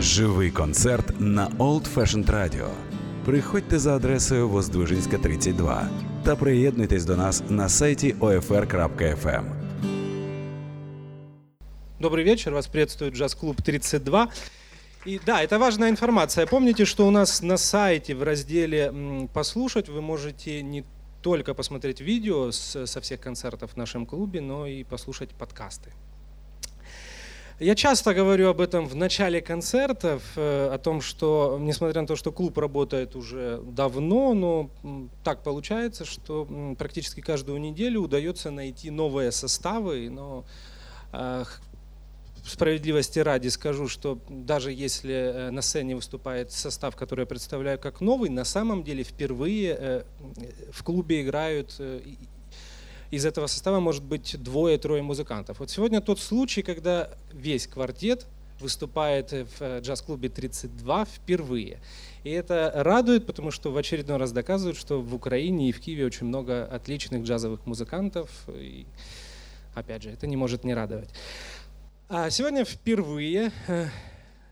Живий концерт на Old Fashioned Radio. Приходьте за адресою Воздвижинська, 32 та приєднуйтесь до нас на сайті OFR.FM. Добрый вечер, вас приветствует джаз-клуб 32. И да, это важная информация. Помните, что у нас на сайте в разделе «Послушать» вы можете не только посмотреть видео со всех концертов в нашем клубе, но и послушать подкасты. Я часто говорю об этом в начале концертов, э, о том, что, несмотря на то, что клуб работает уже давно, но так получается, что практически каждую неделю удается найти новые составы, но э, справедливости ради скажу, что даже если э, на сцене выступает состав, который я представляю как новый, на самом деле впервые в клубе играют из этого состава может быть двое-трое музыкантов. Вот сегодня тот случай, когда весь квартет выступает в э, джаз-клубе 32 впервые. И это радует, потому что в очередной раз доказывает, что в Украине и в Киеве очень много отличных джазовых музыкантов. И, опять же, это не может не радовать. А сегодня впервые э,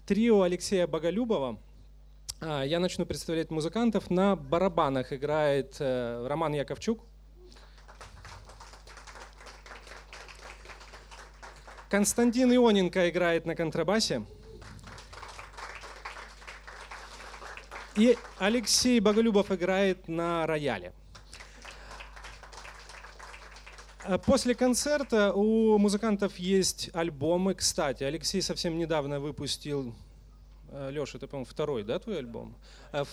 трио Алексея Боголюбова. А, я начну представлять музыкантов. На барабанах играет э, Роман Яковчук. Константин Ионенко играет на контрабасе. И Алексей Боголюбов играет на рояле. А после концерта у музыкантов есть альбомы. Кстати, Алексей совсем недавно выпустил... Э, Леша, это, по-моему, второй, да, твой альбом? А,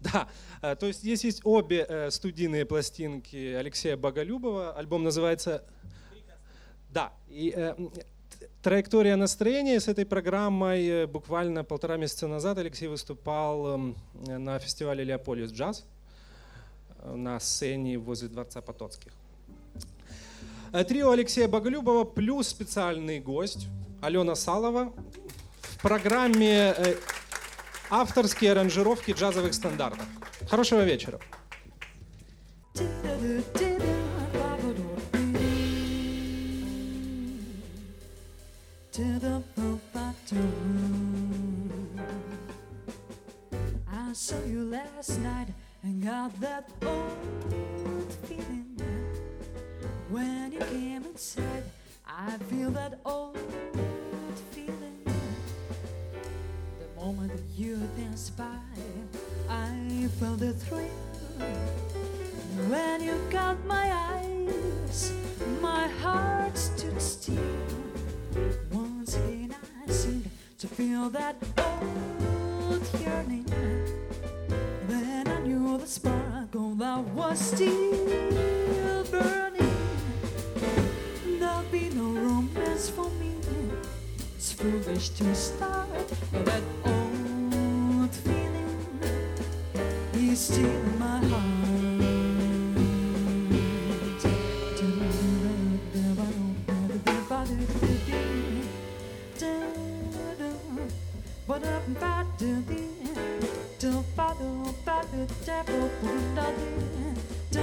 да, то есть здесь есть обе э, студийные пластинки Алексея Боголюбова. Альбом называется да, и э, траектория настроения с этой программой э, буквально полтора месяца назад Алексей выступал э, на фестивале Леополис Джаз на сцене возле Дворца Потоцких. Э, трио Алексея Боголюбова плюс специальный гость Алена Салова в программе э, авторские аранжировки джазовых стандартов. Хорошего вечера. To the bathroom. I saw you last night and got that old feeling. When you came inside, I feel that old feeling. The moment that you danced by, I felt the thrill. When you caught my eyes, my heart stood still feel that old yearning. Then I knew the sparkle that was still burning. There'll be no romance for me. It's foolish to start that old feeling is still in my heart. Da da da da da da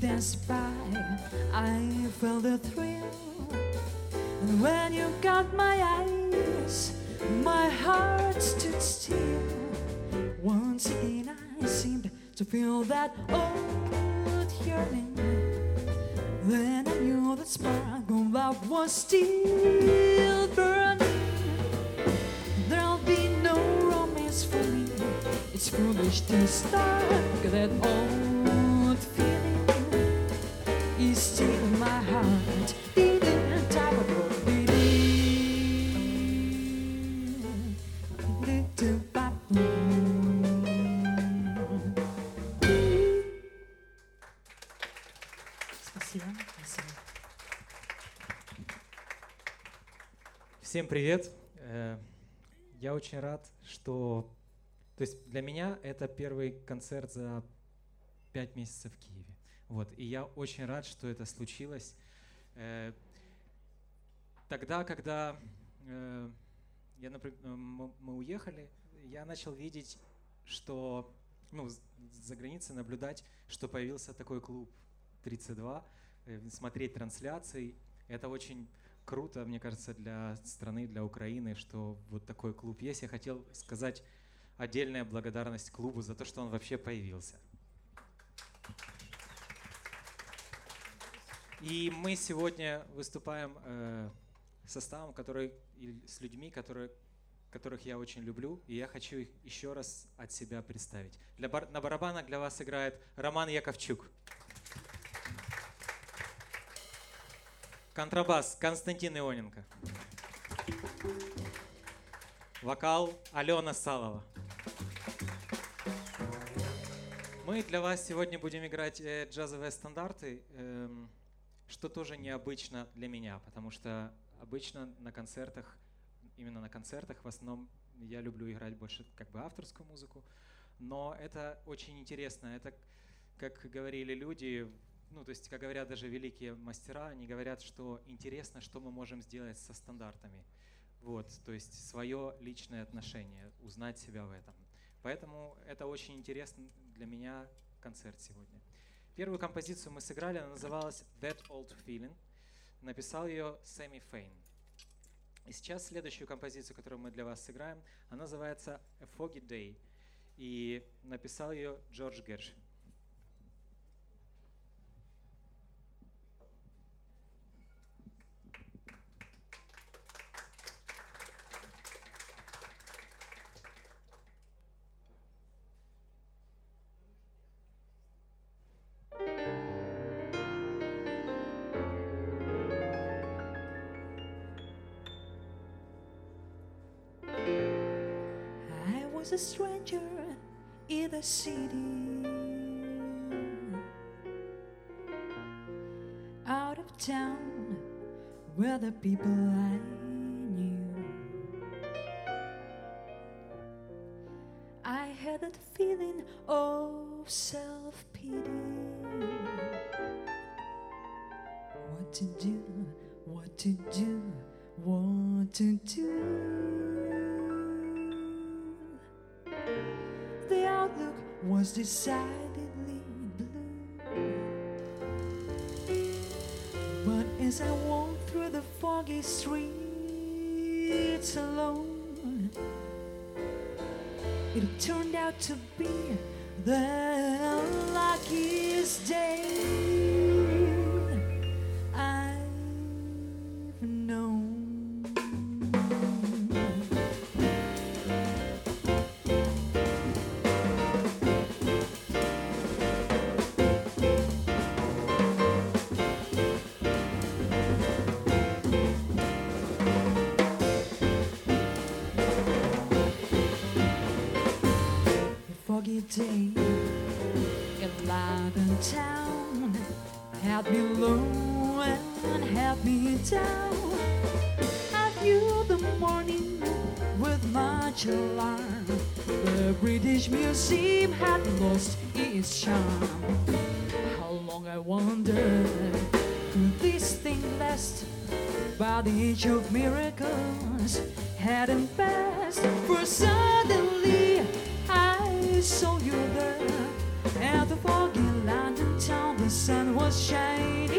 danced by, I felt a thrill. And when you got my eyes, my heart stood still. Once again, I seemed to feel that old yearning. Then I knew that spark of love was still Всем привет! Э, Я очень рад, что... То есть для меня это первый концерт за пять месяцев в Киеве. Вот. И я очень рад, что это случилось. Э, Тогда, когда э, я, напри- э, мы уехали, я начал видеть, что... Ну, за границей наблюдать, что появился такой клуб 32, э, смотреть трансляции. Это очень круто, мне кажется, для страны, для Украины, что вот такой клуб есть. Я хотел сказать отдельная благодарность клубу за то, что он вообще появился. И мы сегодня выступаем э, составом, который с людьми, которые, которых я очень люблю, и я хочу их еще раз от себя представить. Для на барабанах для вас играет Роман Яковчук. Контрабас Константин Ионенко. Вокал Алена Салова. Мы для вас сегодня будем играть э, джазовые стандарты, эм, что тоже необычно для меня, потому что обычно на концертах, именно на концертах в основном я люблю играть больше как бы авторскую музыку, но это очень интересно. Это, как говорили люди, ну, то есть, как говорят даже великие мастера, они говорят, что интересно, что мы можем сделать со стандартами. Вот, то есть свое личное отношение, узнать себя в этом. Поэтому это очень интересно для меня концерт сегодня. Первую композицию мы сыграли, она называлась That Old Feeling. Написал ее Сэмми Фейн. И сейчас следующую композицию, которую мы для вас сыграем, она называется A Foggy Day. И написал ее Джордж Гершвин. A stranger in the city, out of town where the people I knew. I had that feeling of self pity. What to do, what to do, what to do. Was decidedly blue. But as I walked through the foggy streets alone, it turned out to be the luckiest day had me low and had me down. I knew the morning with much alarm. The British Museum had lost its charm. How long I wondered could this thing last. By the age of miracles hadn't passed. For suddenly I saw you there. At the sun was shining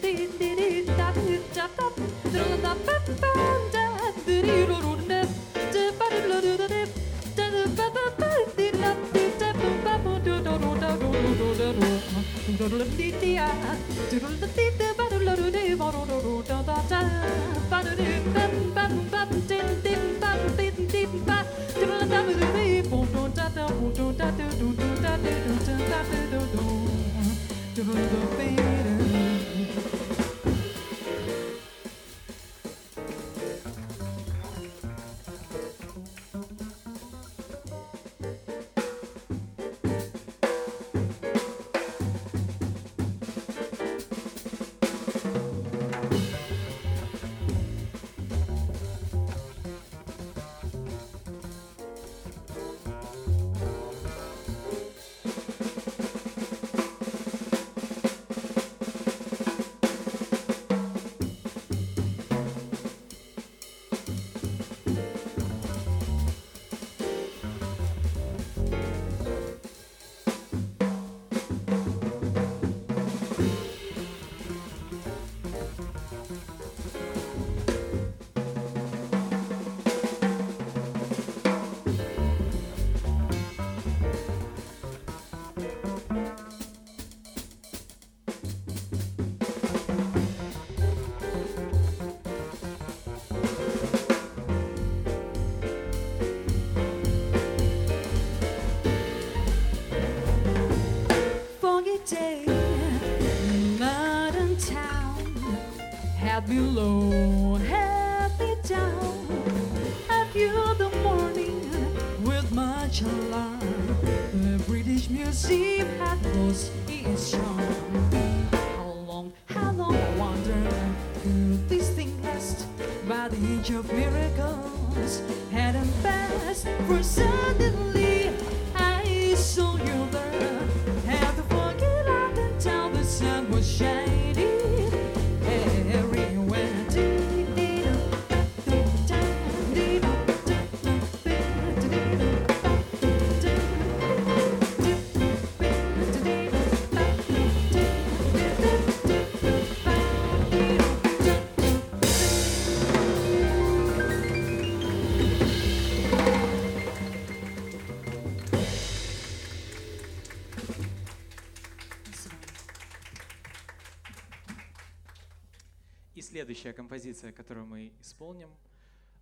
следующая композиция, которую мы исполним,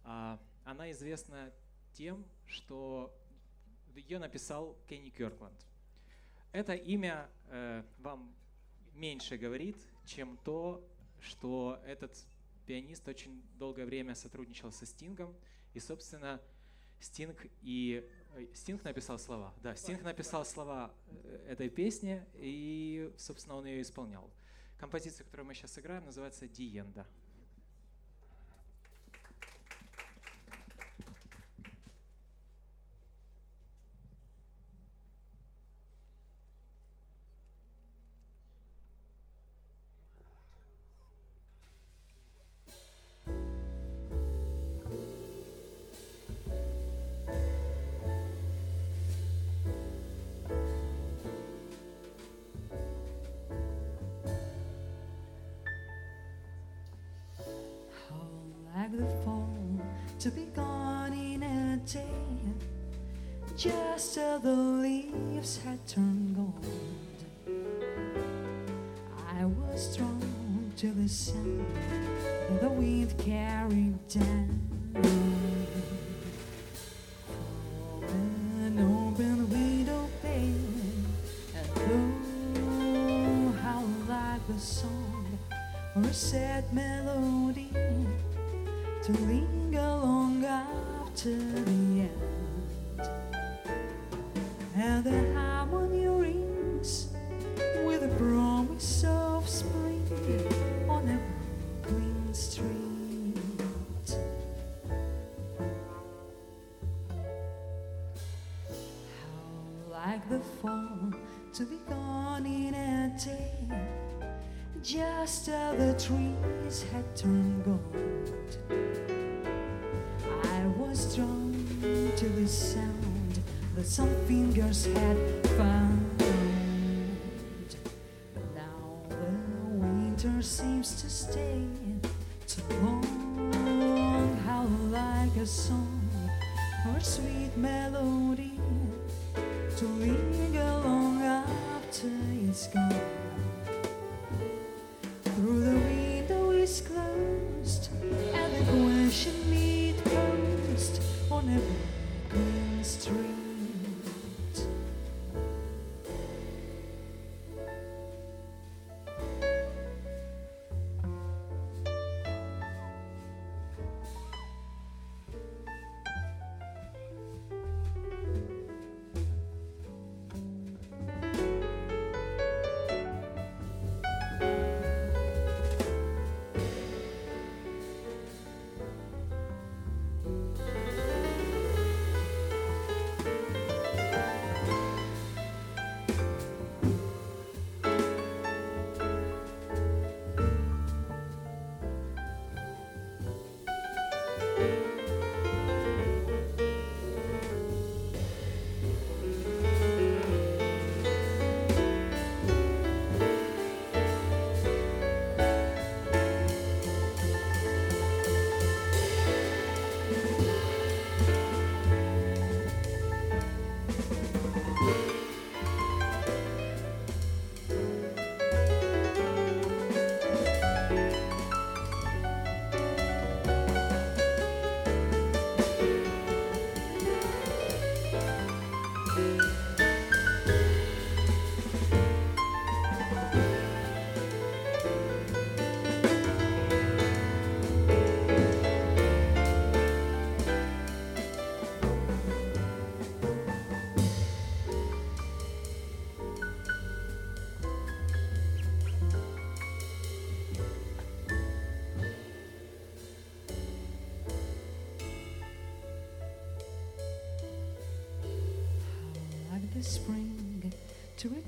а, она известна тем, что ее написал Кенни Кёркланд. Это имя э, вам меньше говорит, чем то, что этот пианист очень долгое время сотрудничал со Стингом, и, собственно, Стинг и э, Стинг написал слова. Да, Стинг написал слова э, этой песни, и, собственно, он ее исполнял. Композиция, которую мы сейчас играем, называется «Диенда». I was drawn to the sound that the wind carried down. An open window pane, and oh, how like the song or a sad melody to linger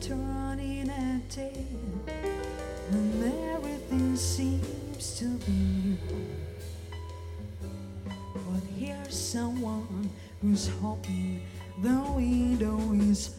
to return in a day when everything seems to be. But here's someone who's hoping the window is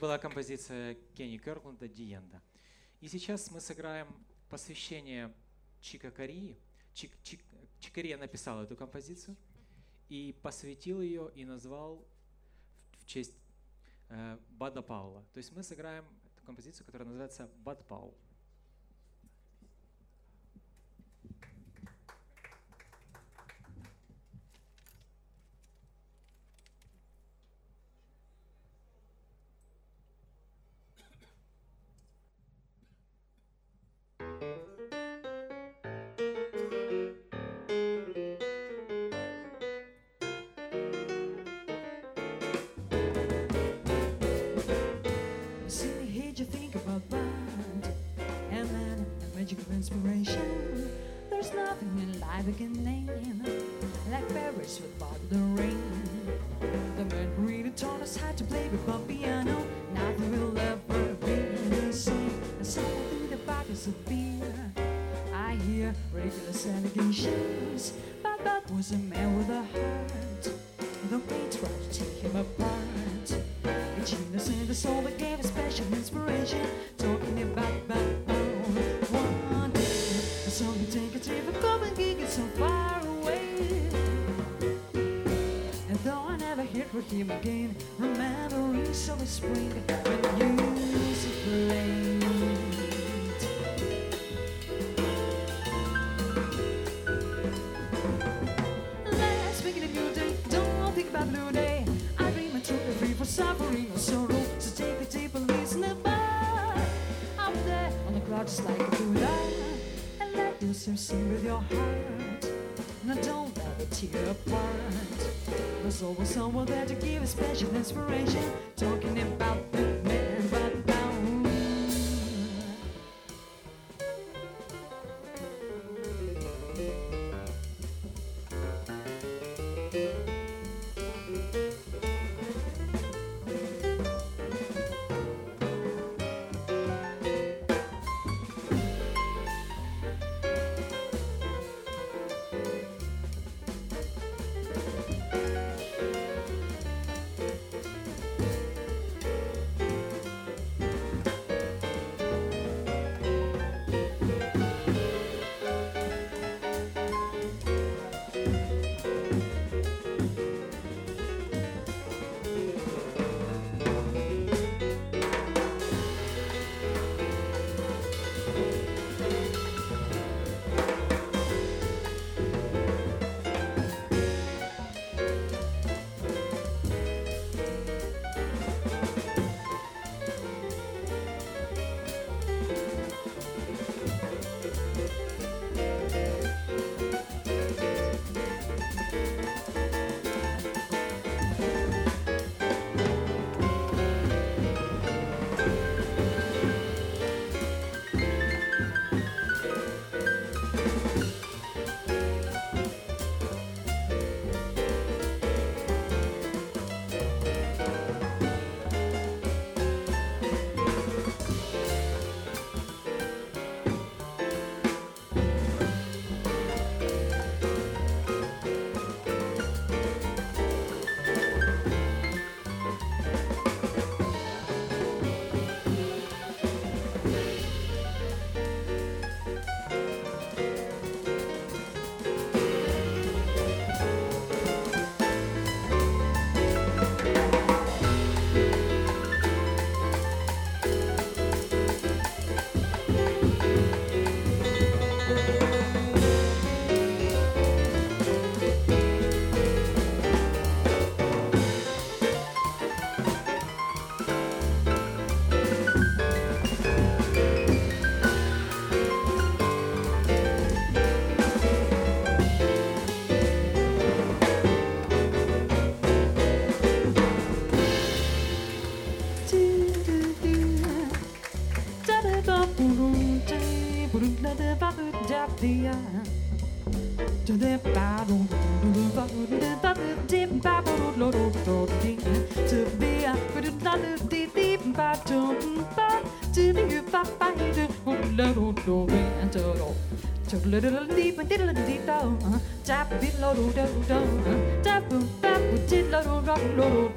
была композиция Кенни Кёркленда «Диенда». И сейчас мы сыграем посвящение Чика Кории. Чик, Чик, Чикария написал эту композицию и посвятил ее и назвал в, в честь э, Бада Паула. То есть мы сыграем эту композицию, которая называется «Бад Паул». Inspiration. There's nothing in life I can name Like Paris without the rain. The man who really taught us how to play the piano. Nothing will ever be the same. And something the bottles of beer. I hear ridiculous allegations But that was a man with a heart always someone there to give a special inspiration. Tap below, tap below, tap below, tap below,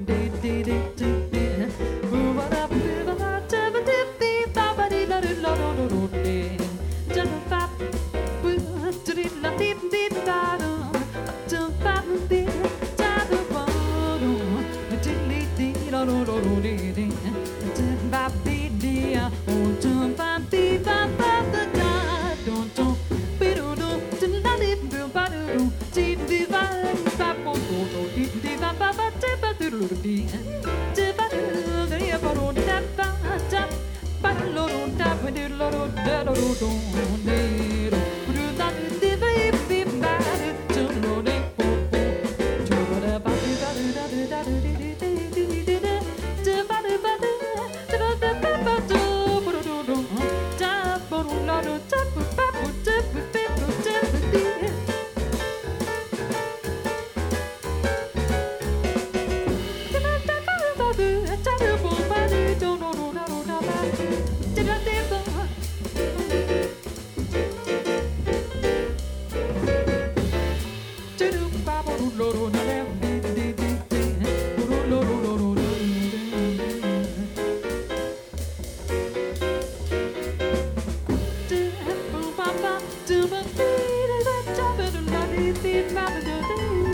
Mm.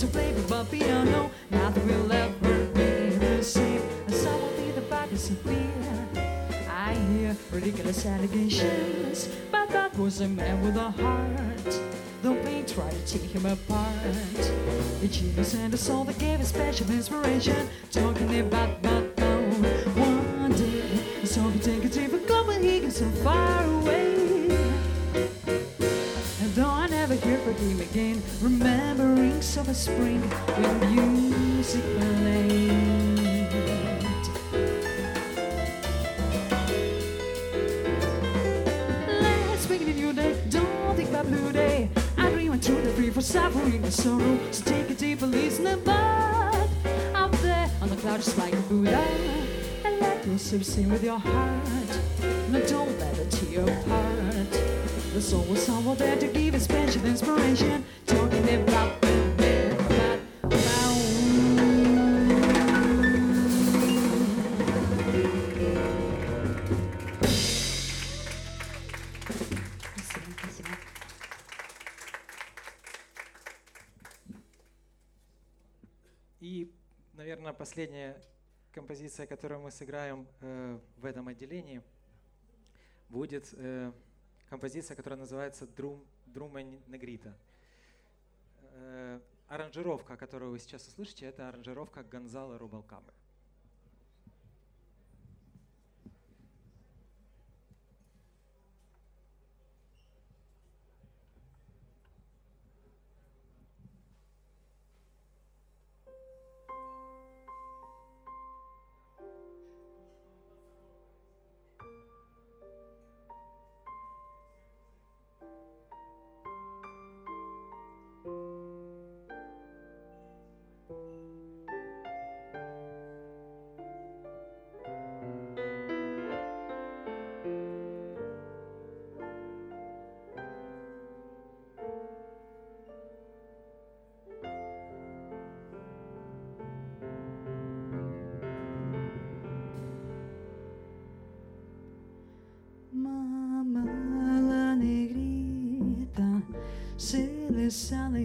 To play the but piano. Nothing will ever be the same. And some will be the bodies of. I hear ridiculous allegations, but that was a man with a heart. Don't pain try to take him apart. A genius and a soul that gave a special inspiration. Talking about sing with your heart. No, don't let it tear apart. There's always someone there to give a special inspiration. Talking about. И, наверное, последнее, композиция, которую мы сыграем э, в этом отделении, будет э, композиция, которая называется «Друм, Друма Негрита». Э, аранжировка, которую вы сейчас услышите, это аранжировка Гонзала Рубалкабы. Mamá la negrita se le sale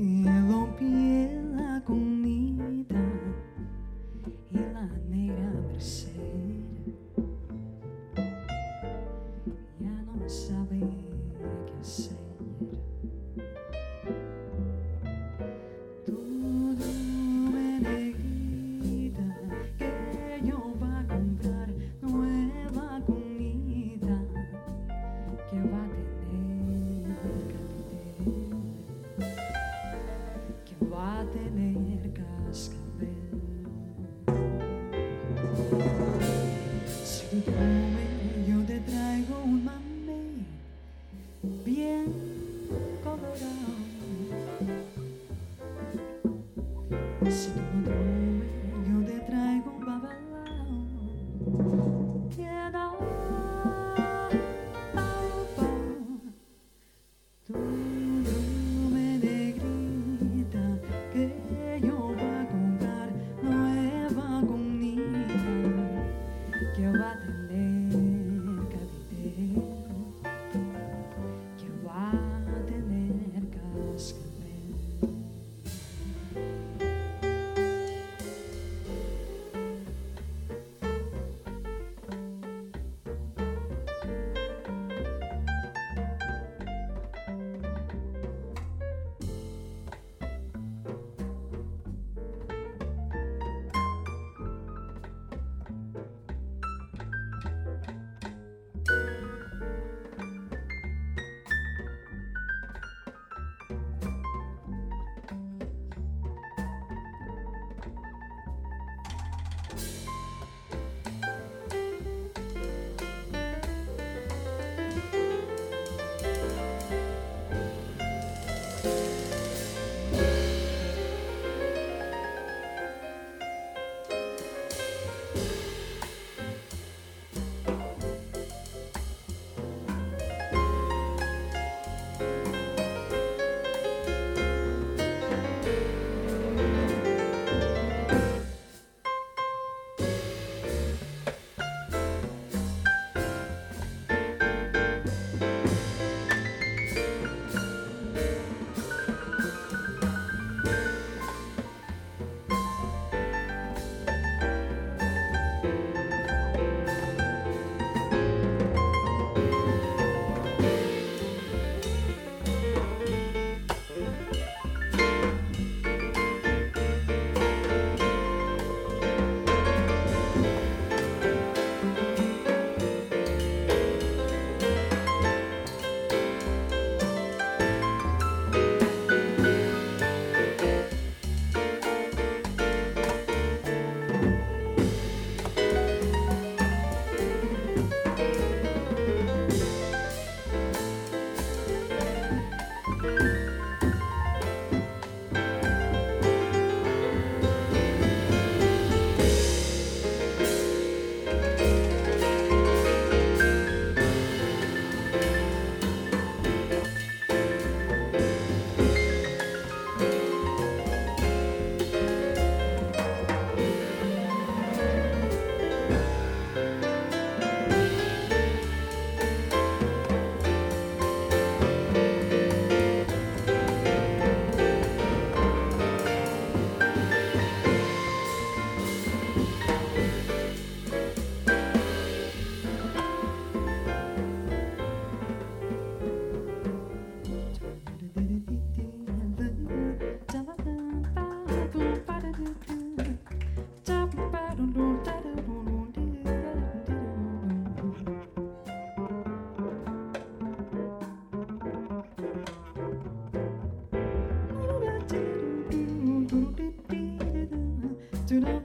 tonight.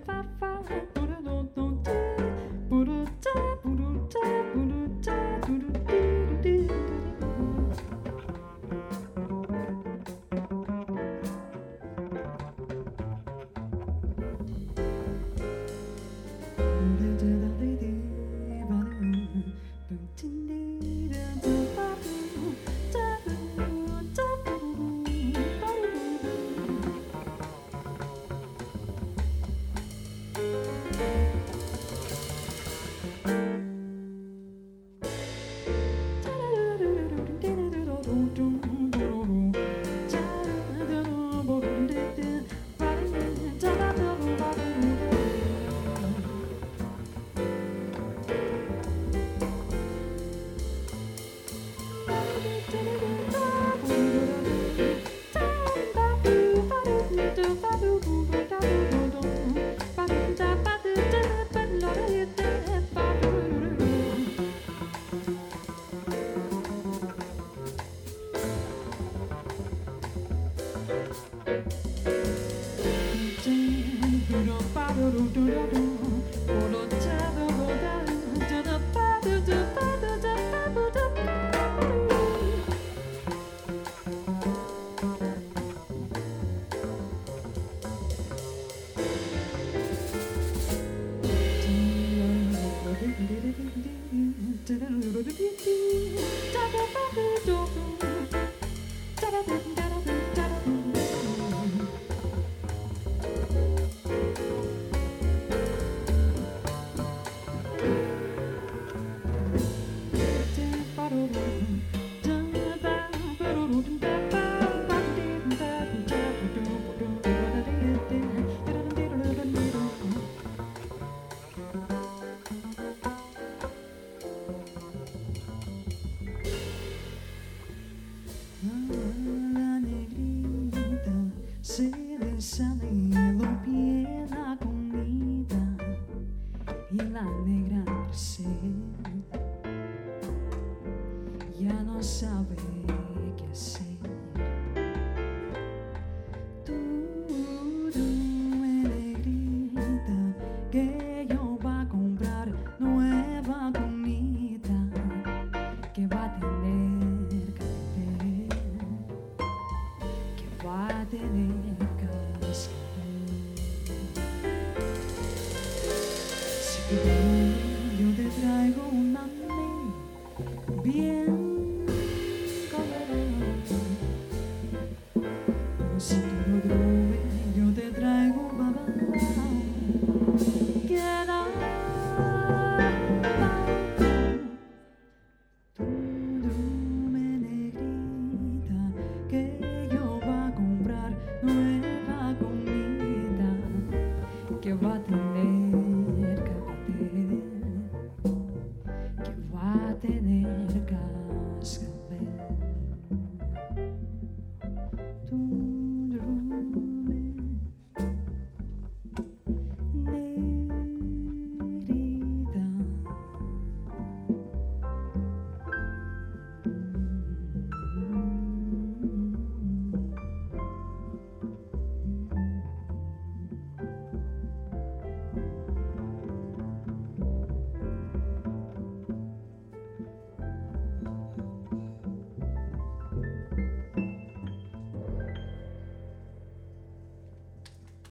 Bye.